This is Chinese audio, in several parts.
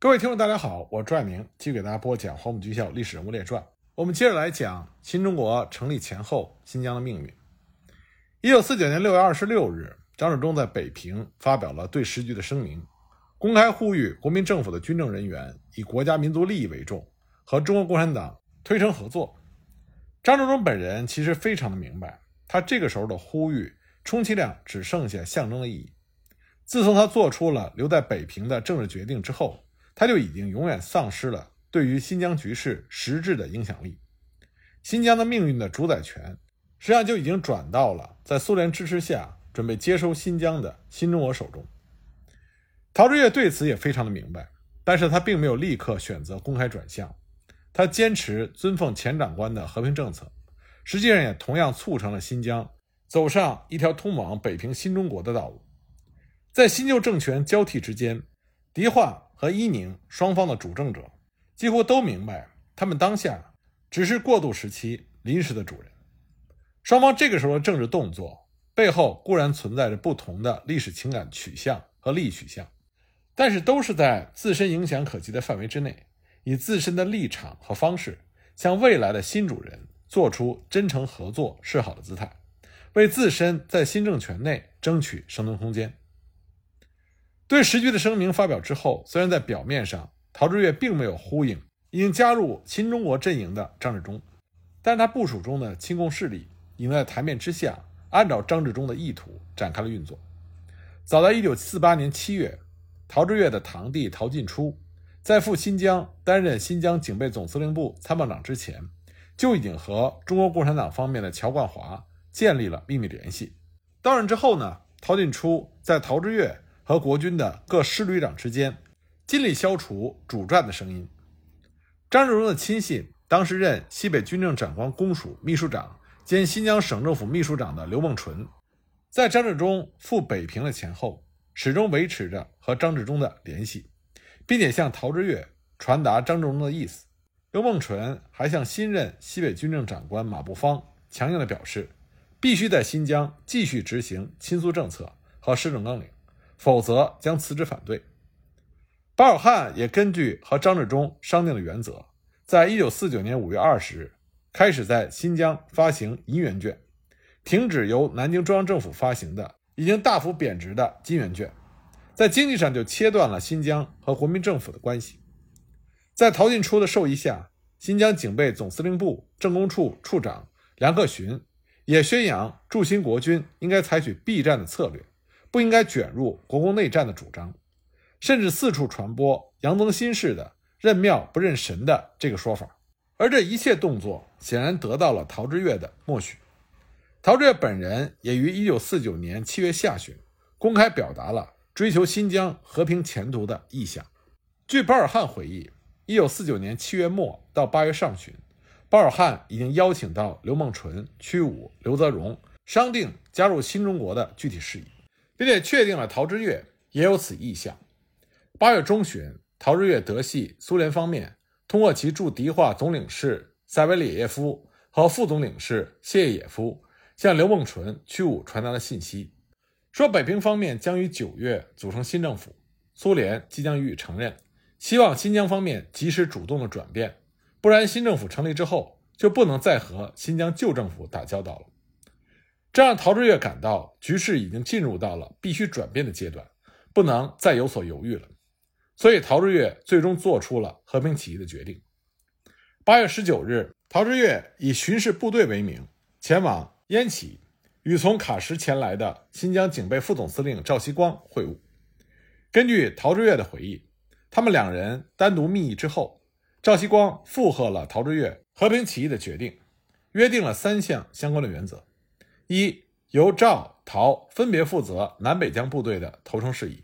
各位听众，大家好，我朱爱明继续给大家播讲《黄埔军校历史人物列传》。我们接着来讲新中国成立前后新疆的命运。一九四九年六月二十六日，张治中在北平发表了对时局的声明，公开呼吁国民政府的军政人员以国家民族利益为重，和中国共产党推诚合作。张治中本人其实非常的明白，他这个时候的呼吁，充其量只剩下象征的意义。自从他做出了留在北平的政治决定之后，他就已经永远丧失了对于新疆局势实质的影响力。新疆的命运的主宰权，实际上就已经转到了在苏联支持下准备接收新疆的新中国手中。陶峙岳对此也非常的明白，但是他并没有立刻选择公开转向，他坚持尊奉前长官的和平政策，实际上也同样促成了新疆走上一条通往北平新中国的道路。在新旧政权交替之间，迪化和伊宁双方的主政者几乎都明白，他们当下只是过渡时期临时的主人。双方这个时候的政治动作背后固然存在着不同的历史情感取向和利益取向，但是都是在自身影响可及的范围之内，以自身的立场和方式向未来的新主人做出真诚合作示好的姿态，为自身在新政权内争取生存空间。对时局的声明发表之后，虽然在表面上陶峙岳并没有呼应已经加入新中国阵营的张治中，但他部署中的亲共势力已经在台面之下，按照张治中的意图展开了运作。早在1948年7月，陶峙岳的堂弟陶晋初在赴新疆担任新疆警备总司令部参谋长之前，就已经和中国共产党方面的乔冠华建立了秘密联系。到任之后呢，陶晋初在陶峙岳。和国军的各师旅长之间，尽力消除主战的声音。张治中的亲信，当时任西北军政长官公署秘书长兼新疆省政府秘书长的刘梦纯，在张治中赴北平的前后，始终维持着和张治中的联系，并且向陶峙岳传达张治中的意思。刘梦纯还向新任西北军政长官马步芳强硬地表示，必须在新疆继续执行亲苏政策和施政纲领。否则将辞职反对。巴尔汉也根据和张治中商定的原则，在一九四九年五月二十日开始在新疆发行银元券，停止由南京中央政府发行的已经大幅贬值的金元券，在经济上就切断了新疆和国民政府的关系。在陶晋初的授意下，新疆警备总司令部政工处处长梁克群也宣扬驻新国军应该采取避战的策略。不应该卷入国共内战的主张，甚至四处传播杨增新式的“认庙不认神”的这个说法。而这一切动作显然得到了陶峙岳的默许。陶峙岳本人也于1949年7月下旬公开表达了追求新疆和平前途的意向。据巴尔汉回忆，1949年7月末到8月上旬，巴尔汉已经邀请到刘梦纯、屈武、刘泽荣商定加入新中国的具体事宜。并且确定了陶之岳也有此意向。八月中旬，陶之岳得悉苏联方面通过其驻迪化总领事塞维里耶夫和副总领事谢叶夫向刘梦纯、屈武传达了信息，说北平方面将于九月组成新政府，苏联即将予以承认，希望新疆方面及时主动的转变，不然新政府成立之后就不能再和新疆旧政府打交道了。这让陶峙岳感到局势已经进入到了必须转变的阶段，不能再有所犹豫了。所以，陶峙岳最终做出了和平起义的决定。八月十九日，陶峙岳以巡视部队为名前往烟起，与从喀什前来的新疆警备副总司令赵锡光会晤。根据陶峙岳的回忆，他们两人单独密议之后，赵锡光附和了陶峙岳和平起义的决定，约定了三项相关的原则。一由赵、陶分别负责南北疆部队的投诚事宜；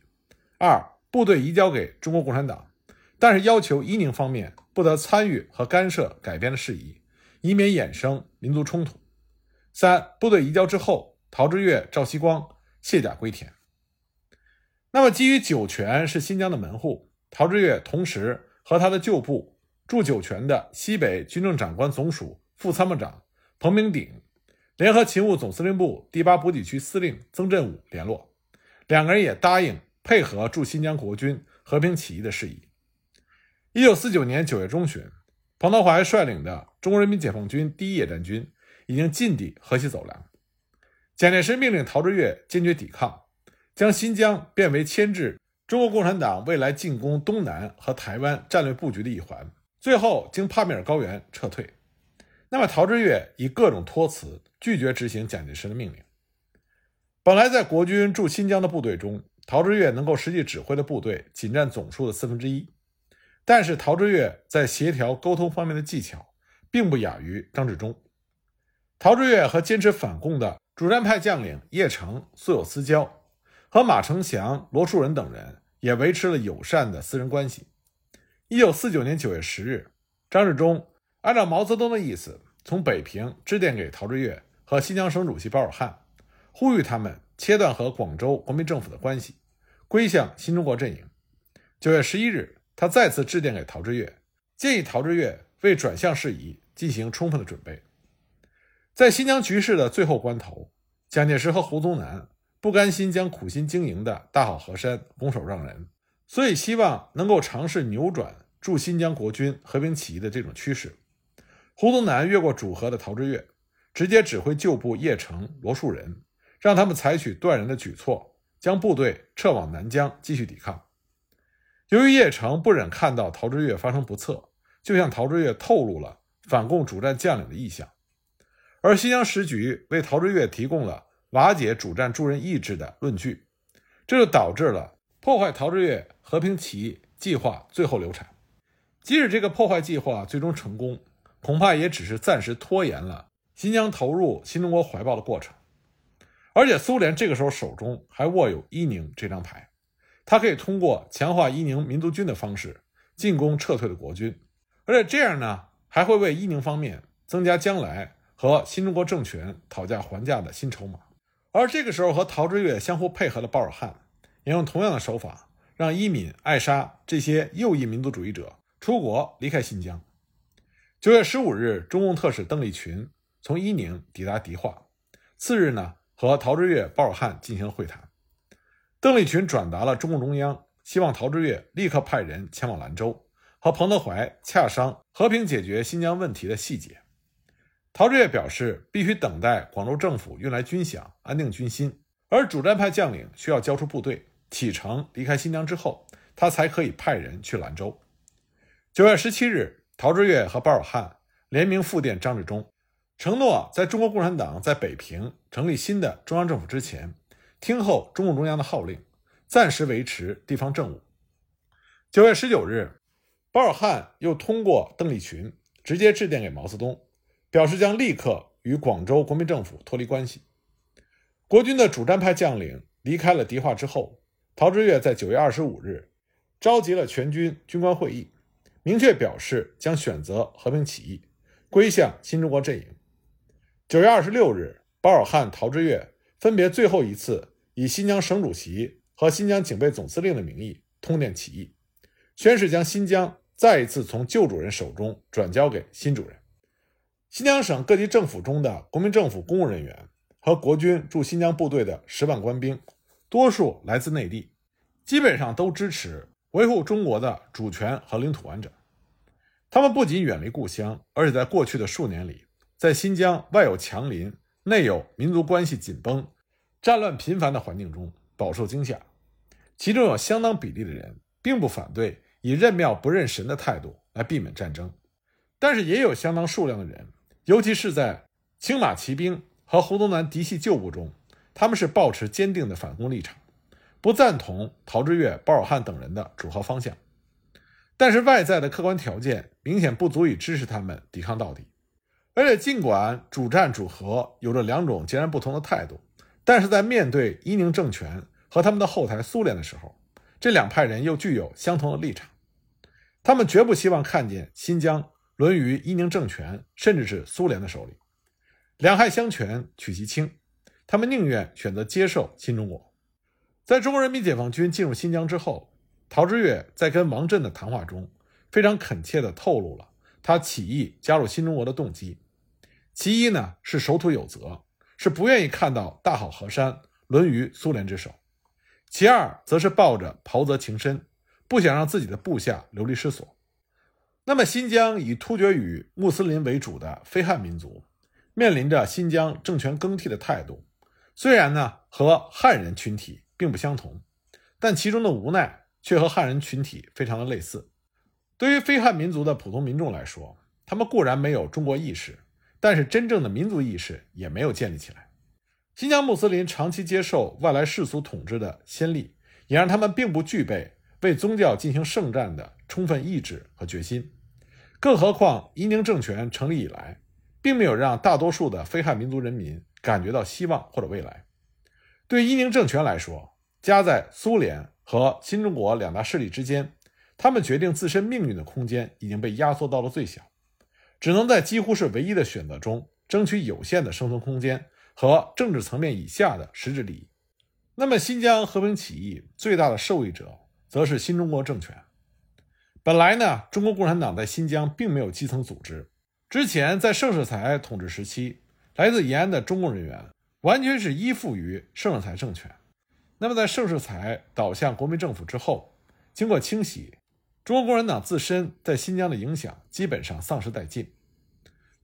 二部队移交给中国共产党，但是要求伊宁方面不得参与和干涉改编的事宜，以免衍生民族冲突；三部队移交之后，陶峙岳、赵锡光卸甲归田。那么，基于酒泉是新疆的门户，陶峙岳同时和他的旧部驻酒泉的西北军政长官总署副参谋长彭明鼎。联合勤务总司令部第八补给区司令曾振武联络，两个人也答应配合驻新疆国军和平起义的事宜。一九四九年九月中旬，彭德怀率领的中国人民解放军第一野战军已经进抵河西走廊。蒋介石命令陶峙岳坚决抵抗，将新疆变为牵制中国共产党未来进攻东南和台湾战略布局的一环。最后经帕米尔高原撤退。那么陶峙岳以各种托辞拒绝执行蒋介石的命令。本来在国军驻新疆的部队中，陶峙岳能够实际指挥的部队仅占总数的四分之一。但是陶峙岳在协调沟通方面的技巧，并不亚于张治中。陶峙岳和坚持反共的主战派将领叶成素有私交，和马成祥、罗树人等人也维持了友善的私人关系。一九四九年九月十日，张治中按照毛泽东的意思，从北平致电给陶峙岳和新疆省主席包尔汉，呼吁他们切断和广州国民政府的关系，归向新中国阵营。九月十一日。他再次致电给陶峙岳，建议陶峙岳为转向事宜进行充分的准备。在新疆局势的最后关头，蒋介石和胡宗南不甘心将苦心经营的大好河山拱手让人，所以希望能够尝试扭转驻新疆国军和平起义的这种趋势。胡宗南越过主和的陶峙岳，直接指挥旧部叶成、罗树人，让他们采取断然的举措，将部队撤往南疆继续抵抗。由于叶成不忍看到陶峙岳发生不测，就向陶峙岳透露了反共主战将领的意向，而新疆时局为陶峙岳提供了瓦解主战诸人意志的论据，这就导致了破坏陶峙岳和平起义计划最后流产。即使这个破坏计划最终成功，恐怕也只是暂时拖延了新疆投入新中国怀抱的过程。而且苏联这个时候手中还握有伊宁这张牌。他可以通过强化伊宁民族军的方式进攻撤退的国军，而且这样呢，还会为伊宁方面增加将来和新中国政权讨价还价的新筹码。而这个时候，和陶峙岳相互配合的鲍尔汉也用同样的手法，让伊敏、艾沙这些右翼民族主义者出国离开新疆。九月十五日，中共特使邓力群从伊宁抵达迪化，次日呢，和陶峙岳、鲍尔汉进行了会谈。邓力群转达了中共中央希望陶峙岳立刻派人前往兰州，和彭德怀洽商和平解决新疆问题的细节。陶峙岳表示，必须等待广州政府运来军饷，安定军心，而主战派将领需要交出部队，启程离开新疆之后，他才可以派人去兰州。九月十七日，陶峙岳和包尔汉联名复电张治中，承诺在中国共产党在北平成立新的中央政府之前。听候中共中央的号令，暂时维持地方政务。九月十九日，包尔汉又通过邓力群直接致电给毛泽东，表示将立刻与广州国民政府脱离关系。国军的主战派将领离开了迪化之后，陶峙岳在九月二十五日召集了全军军官会议，明确表示将选择和平起义，归向新中国阵营。九月二十六日，包尔汉、陶之岳分别最后一次。以新疆省主席和新疆警备总司令的名义通电起义，宣誓将新疆再一次从旧主人手中转交给新主人。新疆省各级政府中的国民政府公务人员和国军驻新疆部队的十万官兵，多数来自内地，基本上都支持维护中国的主权和领土完整。他们不仅远离故乡，而且在过去的数年里，在新疆外有强邻，内有民族关系紧绷。战乱频繁的环境中饱受惊吓，其中有相当比例的人并不反对以认庙不认神的态度来避免战争，但是也有相当数量的人，尤其是在青马骑兵和胡宗南嫡系旧部中，他们是保持坚定的反攻立场，不赞同陶峙岳、包尔汉等人的主和方向。但是外在的客观条件明显不足以支持他们抵抗到底，而且尽管主战主和有着两种截然不同的态度。但是在面对伊宁政权和他们的后台苏联的时候，这两派人又具有相同的立场。他们绝不希望看见新疆沦于伊宁政权甚至是苏联的手里。两害相权取其轻，他们宁愿选择接受新中国。在中国人民解放军进入新疆之后，陶峙岳在跟王震的谈话中非常恳切地透露了他起义加入新中国的动机。其一呢是守土有责。是不愿意看到大好河山沦于苏联之手，其二则是抱着袍泽情深，不想让自己的部下流离失所。那么，新疆以突厥语穆斯林为主的非汉民族，面临着新疆政权更替的态度，虽然呢和汉人群体并不相同，但其中的无奈却和汉人群体非常的类似。对于非汉民族的普通民众来说，他们固然没有中国意识，但是真正的民族意识也没有建立起来。新疆穆斯林长期接受外来世俗统治的先例，也让他们并不具备为宗教进行圣战的充分意志和决心。更何况，伊宁政权成立以来，并没有让大多数的非汉民族人民感觉到希望或者未来。对伊宁政权来说，夹在苏联和新中国两大势力之间，他们决定自身命运的空间已经被压缩到了最小，只能在几乎是唯一的选择中争取有限的生存空间和政治层面以下的实质利益。那么，新疆和平起义最大的受益者，则是新中国政权。本来呢，中国共产党在新疆并没有基层组织。之前在盛世才统治时期，来自延安的中共人员完全是依附于盛世才政权。那么在盛世才倒向国民政府之后，经过清洗，中国共产党自身在新疆的影响基本上丧失殆尽。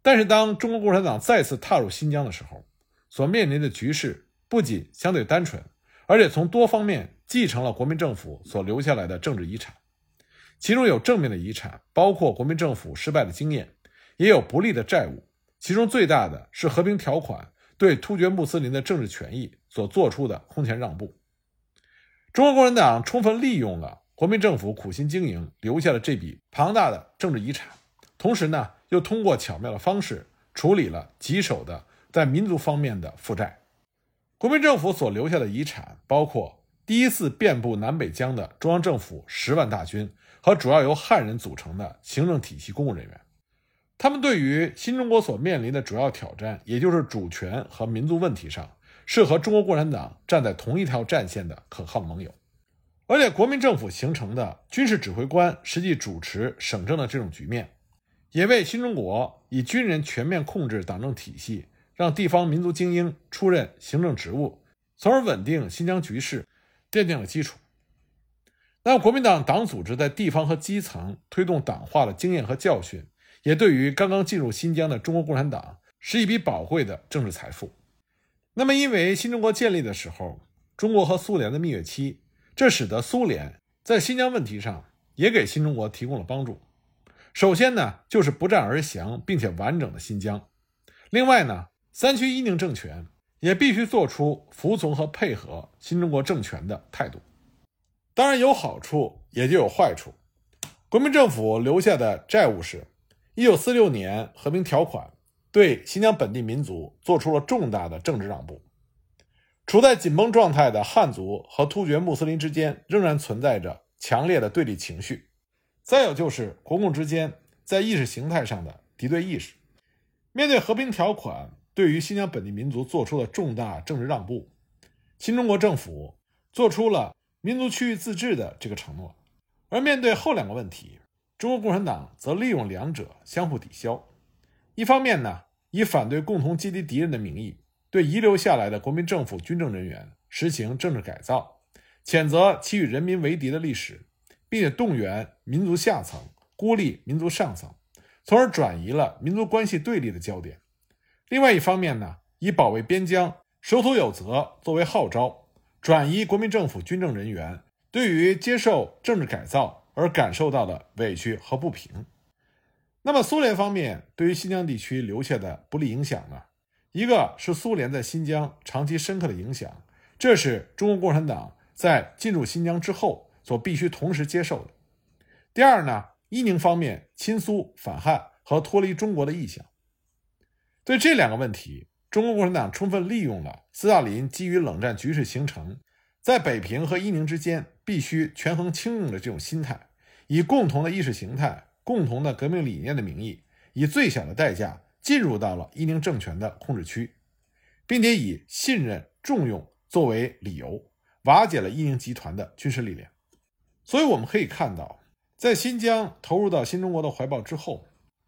但是当中国共产党再次踏入新疆的时候，所面临的局势不仅相对单纯，而且从多方面继承了国民政府所留下来的政治遗产。其中有正面的遗产，包括国民政府失败的经验，也有不利的债务。其中最大的是和平条款对突厥穆斯林的政治权益所做出的空前让步。中国共产党充分利用了国民政府苦心经营留下的这笔庞大的政治遗产，同时呢，又通过巧妙的方式处理了棘手的在民族方面的负债。国民政府所留下的遗产包括第一次遍布南北疆的中央政府十万大军。和主要由汉人组成的行政体系公务人员，他们对于新中国所面临的主要挑战，也就是主权和民族问题上，是和中国共产党站在同一条战线的可靠盟友。而且，国民政府形成的军事指挥官实际主持省政的这种局面，也为新中国以军人全面控制党政体系，让地方民族精英出任行政职务，从而稳定新疆局势，奠定了基础。那国民党党组织在地方和基层推动党化的经验和教训，也对于刚刚进入新疆的中国共产党是一笔宝贵的政治财富。那么，因为新中国建立的时候，中国和苏联的蜜月期，这使得苏联在新疆问题上也给新中国提供了帮助。首先呢，就是不战而降并且完整的新疆；另外呢，三区伊宁政权也必须做出服从和配合新中国政权的态度。当然有好处，也就有坏处。国民政府留下的债务是：一九四六年和平条款对新疆本地民族做出了重大的政治让步。处在紧绷状态的汉族和突厥穆斯林之间仍然存在着强烈的对立情绪。再有就是国共之间在意识形态上的敌对意识。面对和平条款对于新疆本地民族做出了重大政治让步，新中国政府做出了。民族区域自治的这个承诺，而面对后两个问题，中国共产党则利用两者相互抵消。一方面呢，以反对共同击敌敌人的名义，对遗留下来的国民政府军政人员实行政治改造，谴责其与人民为敌的历史，并且动员民族下层孤立民族上层，从而转移了民族关系对立的焦点。另外一方面呢，以保卫边疆、守土有责作为号召。转移国民政府军政人员对于接受政治改造而感受到的委屈和不平。那么，苏联方面对于新疆地区留下的不利影响呢？一个是苏联在新疆长期深刻的影响，这是中国共产党在进入新疆之后所必须同时接受的。第二呢，伊宁方面亲苏反汉和脱离中国的意向。对这两个问题。中国共产党充分利用了斯大林基于冷战局势形成，在北平和伊宁之间必须权衡轻重的这种心态，以共同的意识形态、共同的革命理念的名义，以最小的代价进入到了伊宁政权的控制区，并且以信任重用作为理由，瓦解了伊宁集团的军事力量。所以我们可以看到，在新疆投入到新中国的怀抱之后，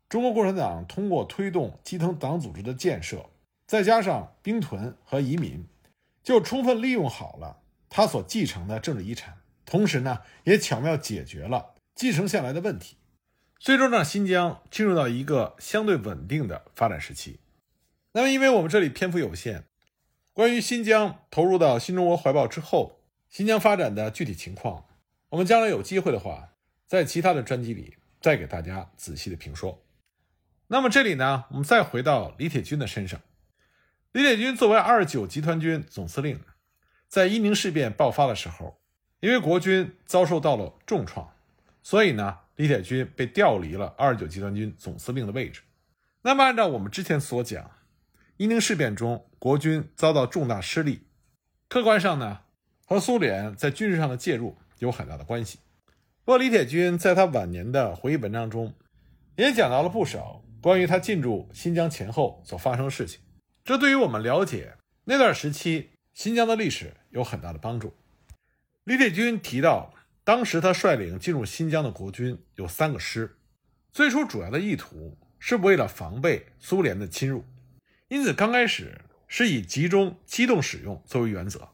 中国共产党通过推动基层党组织的建设。再加上兵屯和移民，就充分利用好了他所继承的政治遗产，同时呢，也巧妙解决了继承下来的问题。最终让新疆进入到一个相对稳定的发展时期。那么，因为我们这里篇幅有限，关于新疆投入到新中国怀抱之后，新疆发展的具体情况，我们将来有机会的话，在其他的专辑里再给大家仔细的评说。那么这里呢，我们再回到李铁军的身上。李铁军作为二十九集团军总司令，在伊宁事变爆发的时候，因为国军遭受到了重创，所以呢，李铁军被调离了二十九集团军总司令的位置。那么按照我们之前所讲，伊宁事变中国军遭到重大失利，客观上呢，和苏联在军事上的介入有很大的关系。不过李铁军在他晚年的回忆文章中，也讲到了不少。关于他进驻新疆前后所发生的事情，这对于我们了解那段时期新疆的历史有很大的帮助。李铁军提到，当时他率领进入新疆的国军有三个师，最初主要的意图是为了防备苏联的侵入，因此刚开始是以集中机动使用作为原则。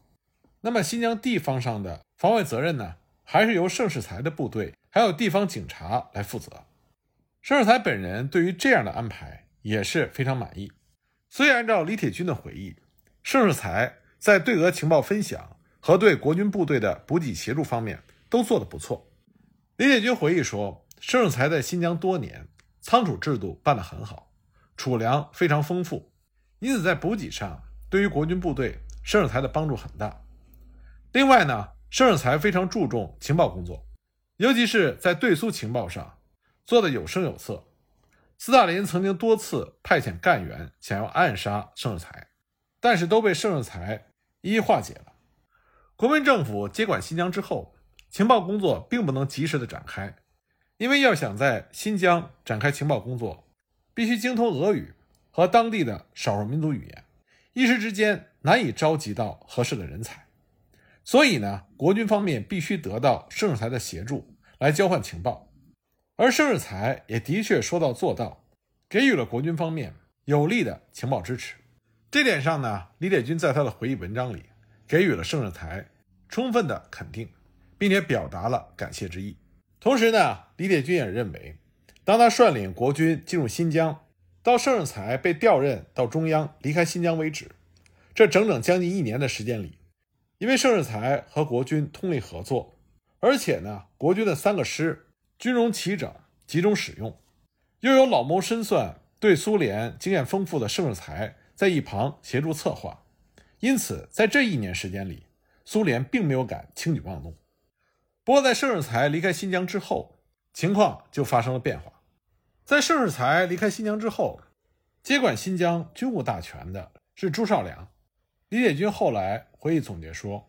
那么新疆地方上的防卫责任呢，还是由盛世才的部队还有地方警察来负责。盛世才本人对于这样的安排也是非常满意，所以按照李铁军的回忆，盛世才在对俄情报分享和对国军部队的补给协助方面都做得不错。李铁军回忆说，盛世才在新疆多年，仓储制度办得很好，储粮非常丰富，因此在补给上对于国军部队盛世才的帮助很大。另外呢，盛世才非常注重情报工作，尤其是在对苏情报上。做的有声有色，斯大林曾经多次派遣干员想要暗杀盛世才，但是都被盛世才一一化解了。国民政府接管新疆之后，情报工作并不能及时的展开，因为要想在新疆展开情报工作，必须精通俄语和当地的少数民族语言，一时之间难以召集到合适的人才。所以呢，国军方面必须得到盛世才的协助来交换情报。而盛世才也的确说到做到，给予了国军方面有力的情报支持。这点上呢，李铁军在他的回忆文章里给予了盛世才充分的肯定，并且表达了感谢之意。同时呢，李铁军也认为，当他率领国军进入新疆，到盛世才被调任到中央离开新疆为止，这整整将近一年的时间里，因为盛世才和国军通力合作，而且呢，国军的三个师。军容齐整，集中使用，又有老谋深算、对苏联经验丰富的盛世才在一旁协助策划，因此在这一年时间里，苏联并没有敢轻举妄动。不过，在盛世才离开新疆之后，情况就发生了变化。在盛世才离开新疆之后，接管新疆军务大权的是朱绍良。李铁军后来回忆总结说：“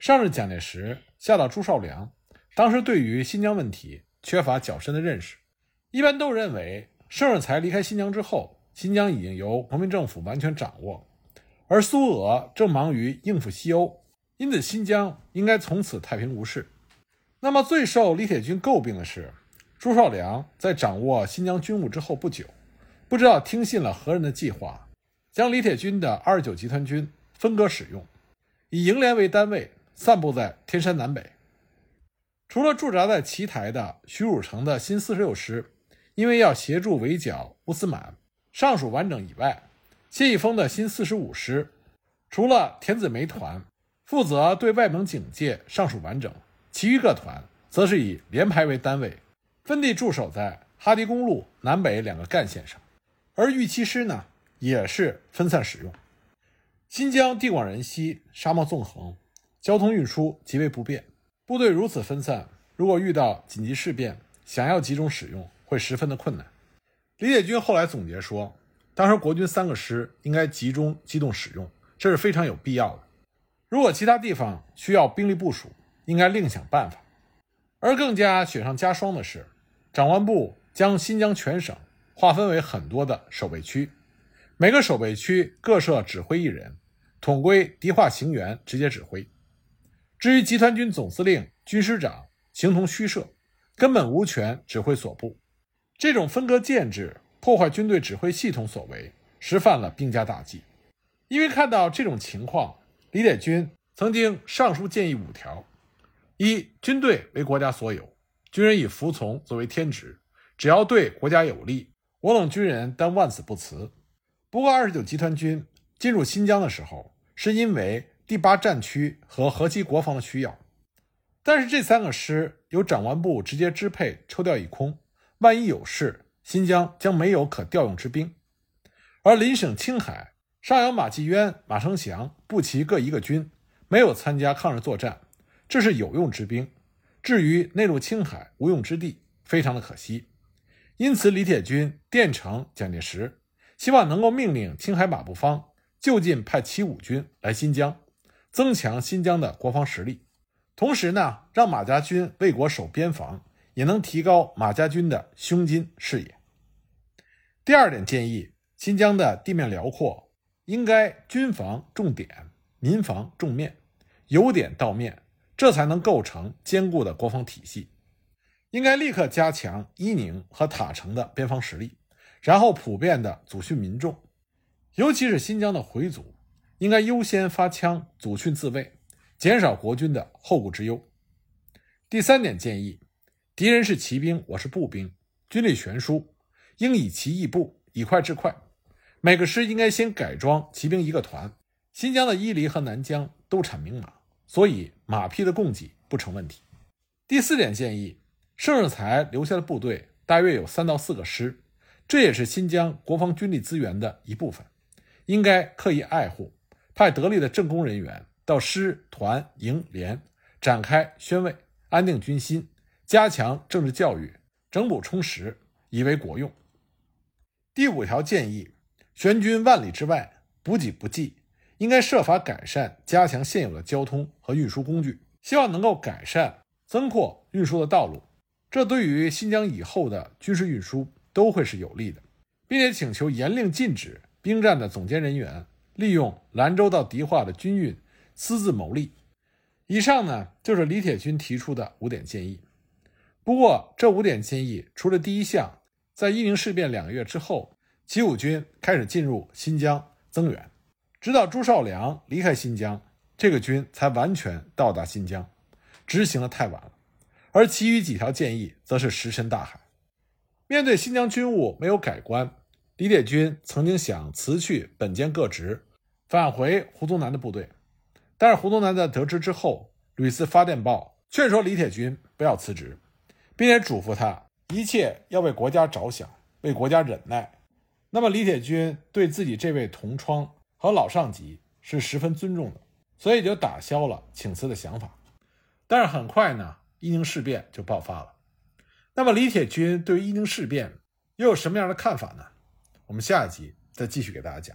上至蒋介石，下到朱绍良，当时对于新疆问题。”缺乏较深的认识，一般都认为盛世才离开新疆之后，新疆已经由国民政府完全掌握，而苏俄正忙于应付西欧，因此新疆应该从此太平无事。那么最受李铁军诟病的是，朱绍良在掌握新疆军务之后不久，不知道听信了何人的计划，将李铁军的二十九集团军分割使用，以营连为单位，散布在天山南北。除了驻扎在奇台的徐汝成的新四十六师，因为要协助围剿乌斯满，尚属完整以外，谢毅峰的新四十五师，除了田子梅团负责对外蒙警戒尚属完整，其余各团则是以连排为单位，分地驻守在哈迪公路南北两个干线上，而豫七师呢，也是分散使用。新疆地广人稀，沙漠纵横，交通运输极为不便。部队如此分散，如果遇到紧急事变，想要集中使用会十分的困难。李铁军后来总结说，当时国军三个师应该集中机动使用，这是非常有必要的。如果其他地方需要兵力部署，应该另想办法。而更加雪上加霜的是，长官部将新疆全省划分为很多的守备区，每个守备区各设指挥一人，统归敌化行员直接指挥。至于集团军总司令、军师长，形同虚设，根本无权指挥所部。这种分割建制、破坏军队指挥系统所为，实犯了兵家大忌。因为看到这种情况，李铁军曾经上书建议五条：一、军队为国家所有，军人以服从作为天职，只要对国家有利，我等军人当万死不辞。不过，二十九集团军进入新疆的时候，是因为第八战区和河西国防的需要。但是这三个师由长官部直接支配，抽调一空，万一有事，新疆将没有可调用之兵。而邻省青海上有马继渊、马成祥、步骑各一个军，没有参加抗日作战，这是有用之兵。至于内陆青海无用之地，非常的可惜。因此，李铁军电呈蒋介石，希望能够命令青海马步芳就近派七五军来新疆，增强新疆的国防实力。同时呢，让马家军为国守边防，也能提高马家军的胸襟视野。第二点建议，新疆的地面辽阔，应该军防重点，民防重面，由点到面，这才能构成坚固的国防体系。应该立刻加强伊宁和塔城的边防实力，然后普遍的组训民众，尤其是新疆的回族，应该优先发枪组训自卫。减少国军的后顾之忧。第三点建议：敌人是骑兵，我是步兵，军力悬殊，应以骑易步，以快制快。每个师应该先改装骑兵一个团。新疆的伊犁和南疆都产名马，所以马匹的供给不成问题。第四点建议：盛世才留下的部队大约有三到四个师，这也是新疆国防军力资源的一部分，应该刻意爱护，派得力的政工人员。到师团营连展开宣慰，安定军心，加强政治教育，整补充实，以为国用。第五条建议：悬军万里之外，补给不济，应该设法改善、加强现有的交通和运输工具，希望能够改善、增扩运输的道路，这对于新疆以后的军事运输都会是有利的，并且请求严令禁止兵站的总监人员利用兰州到迪化的军运。私自牟利。以上呢，就是李铁军提出的五点建议。不过，这五点建议除了第一项，在伊宁事变两个月之后，七五军开始进入新疆增援，直到朱绍良离开新疆，这个军才完全到达新疆，执行的太晚了。而其余几条建议则是石沉大海。面对新疆军务没有改观，李铁军曾经想辞去本兼各职，返回胡宗南的部队。但是胡宗南在得知之后，屡次发电报劝说李铁军不要辞职，并且嘱咐他一切要为国家着想，为国家忍耐。那么李铁军对自己这位同窗和老上级是十分尊重的，所以就打消了请辞的想法。但是很快呢，伊宁事变就爆发了。那么李铁军对于伊宁事变又有什么样的看法呢？我们下一集再继续给大家讲。